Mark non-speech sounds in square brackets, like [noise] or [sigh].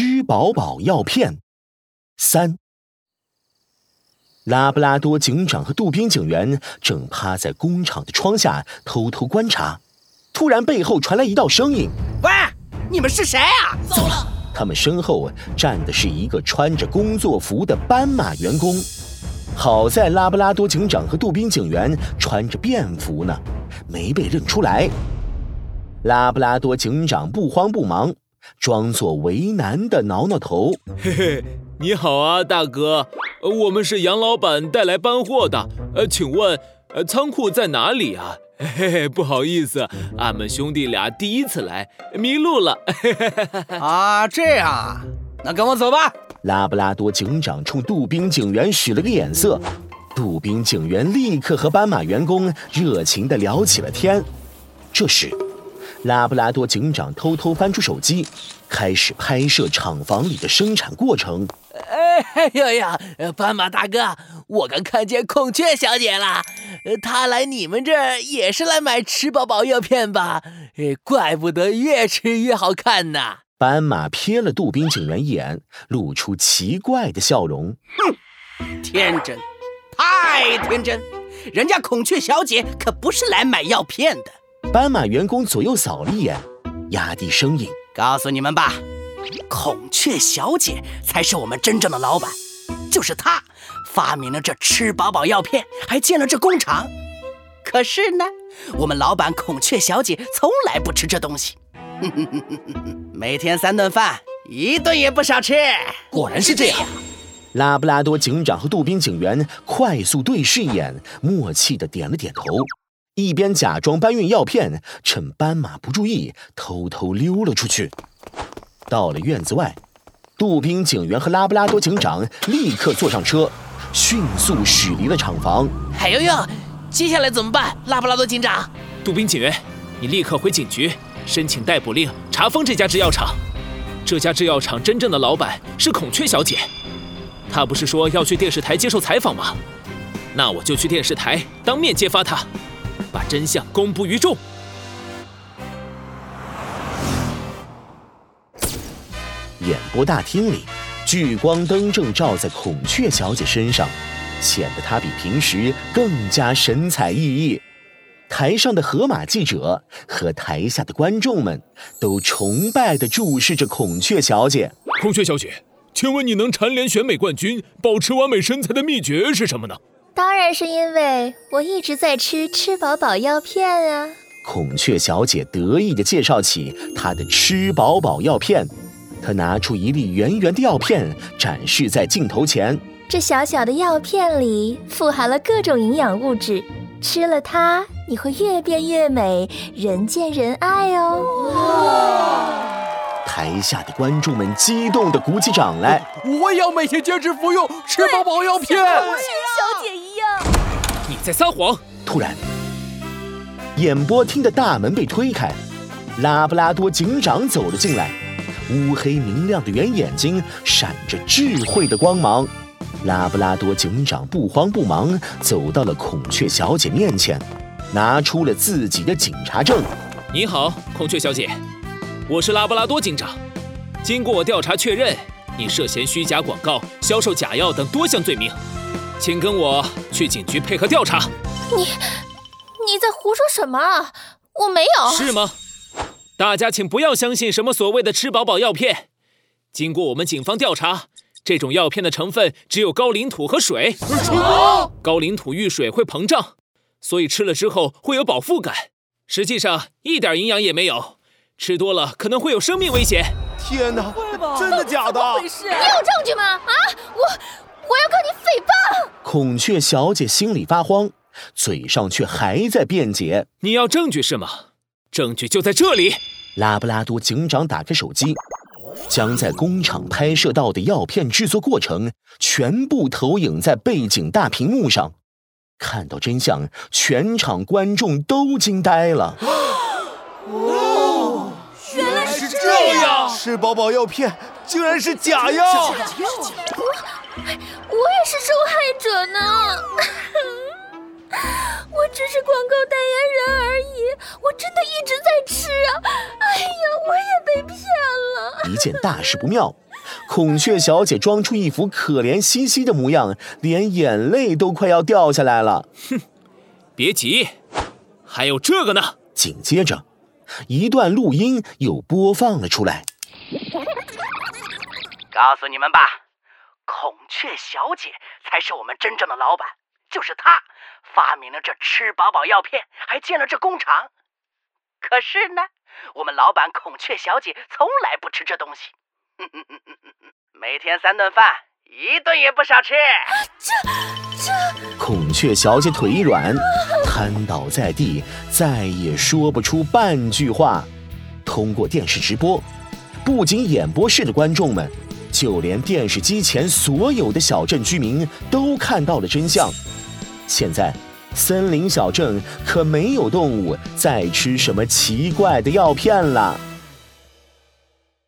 吃饱饱药片三。拉布拉多警长和杜宾警员正趴在工厂的窗下偷偷观察，突然背后传来一道声音：“喂，你们是谁啊？”走了。他们身后站的是一个穿着工作服的斑马员工。好在拉布拉多警长和杜宾警员穿着便服呢，没被认出来。拉布拉多警长不慌不忙，装作为难的挠挠头：“嘿嘿。”你好啊，大哥，我们是杨老板带来搬货的，呃，请问，呃，仓库在哪里啊？嘿嘿，不好意思，俺们兄弟俩第一次来，迷路了。[laughs] [laughs] 啊，这样啊，那跟我走吧。拉布拉多警长冲杜宾警员使了个眼色，杜宾警员立刻和斑马员工热情地聊起了天。这时。拉布拉多警长偷偷翻出手机，开始拍摄厂房里的生产过程。哎呀呀，斑马大哥，我刚看见孔雀小姐了，她来你们这儿也是来买吃饱饱药片吧？怪不得越吃越好看呢。斑马瞥了杜宾警员一眼，露出奇怪的笑容。哼，天真，太天真，人家孔雀小姐可不是来买药片的。斑马员工左右扫了一眼，压低声音告诉你们吧：“孔雀小姐才是我们真正的老板，就是她发明了这吃饱饱药片，还建了这工厂。可是呢，我们老板孔雀小姐从来不吃这东西，[laughs] 每天三顿饭，一顿也不少吃。果然是这样。”拉布拉多警长和杜宾警员快速对视一眼，默契的点了点头。一边假装搬运药片，趁斑马不注意，偷偷溜了出去。到了院子外，杜宾警员和拉布拉多警长立刻坐上车，迅速驶离了厂房。哎呦呦，接下来怎么办？拉布拉多警长，杜宾警员，你立刻回警局申请逮捕令，查封这家制药厂。这家制药厂真正的老板是孔雀小姐，她不是说要去电视台接受采访吗？那我就去电视台当面揭发她。把真相公布于众。演播大厅里，聚光灯正照在孔雀小姐身上，显得她比平时更加神采奕奕。台上的河马记者和台下的观众们都崇拜地注视着孔雀小姐。孔雀小姐，请问你能蝉联选美冠军、保持完美身材的秘诀是什么呢？当然是因为我一直在吃吃饱饱药片啊！孔雀小姐得意地介绍起她的吃饱饱药片，她拿出一粒圆圆的药片展示在镜头前。这小小的药片里富含了各种营养物质，吃了它你会越变越美，人见人爱哦！哇！台下的观众们激动地鼓起掌来。我也要每天坚持服用吃饱饱药片。你在撒谎！突然，演播厅的大门被推开，拉布拉多警长走了进来，乌黑明亮的圆眼睛闪着智慧的光芒。拉布拉多警长不慌不忙走到了孔雀小姐面前，拿出了自己的警察证。你好，孔雀小姐，我是拉布拉多警长。经过我调查确认，你涉嫌虚假广告、销售假药等多项罪名。请跟我去警局配合调查。你，你在胡说什么啊？我没有。是吗？大家请不要相信什么所谓的吃饱饱药片。经过我们警方调查，这种药片的成分只有高岭土和水。什么？高岭土遇水会膨胀，所以吃了之后会有饱腹感。实际上一点营养也没有，吃多了可能会有生命危险。天哪！真的假的？怎么回事？你有证据吗？啊，我。孔雀小姐心里发慌，嘴上却还在辩解：“你要证据是吗？证据就在这里。”拉布拉多警长打开手机，将在工厂拍摄到的药片制作过程全部投影在背景大屏幕上。看到真相，全场观众都惊呆了。[gasps] 哦，原来是这样！吃饱饱药片竟然是假药！我也是受害者呢。[laughs] 我只是广告代言人而已，我真的一直在吃啊！哎呀，我也被骗了！一见大事不妙，孔雀小姐装出一副可怜兮兮的模样，连眼泪都快要掉下来了。哼，别急，还有这个呢。紧接着，一段录音又播放了出来。告诉你们吧，孔雀小姐才是我们真正的老板，就是她发明了这吃饱饱药片，还建了这工厂。可是呢，我们老板孔雀小姐从来不吃这东西，[laughs] 每天三顿饭，一顿也不少吃。这这，孔雀小姐腿一软，瘫倒在地，再也说不出半句话。通过电视直播，不仅演播室的观众们。就连电视机前所有的小镇居民都看到了真相。现在，森林小镇可没有动物再吃什么奇怪的药片了。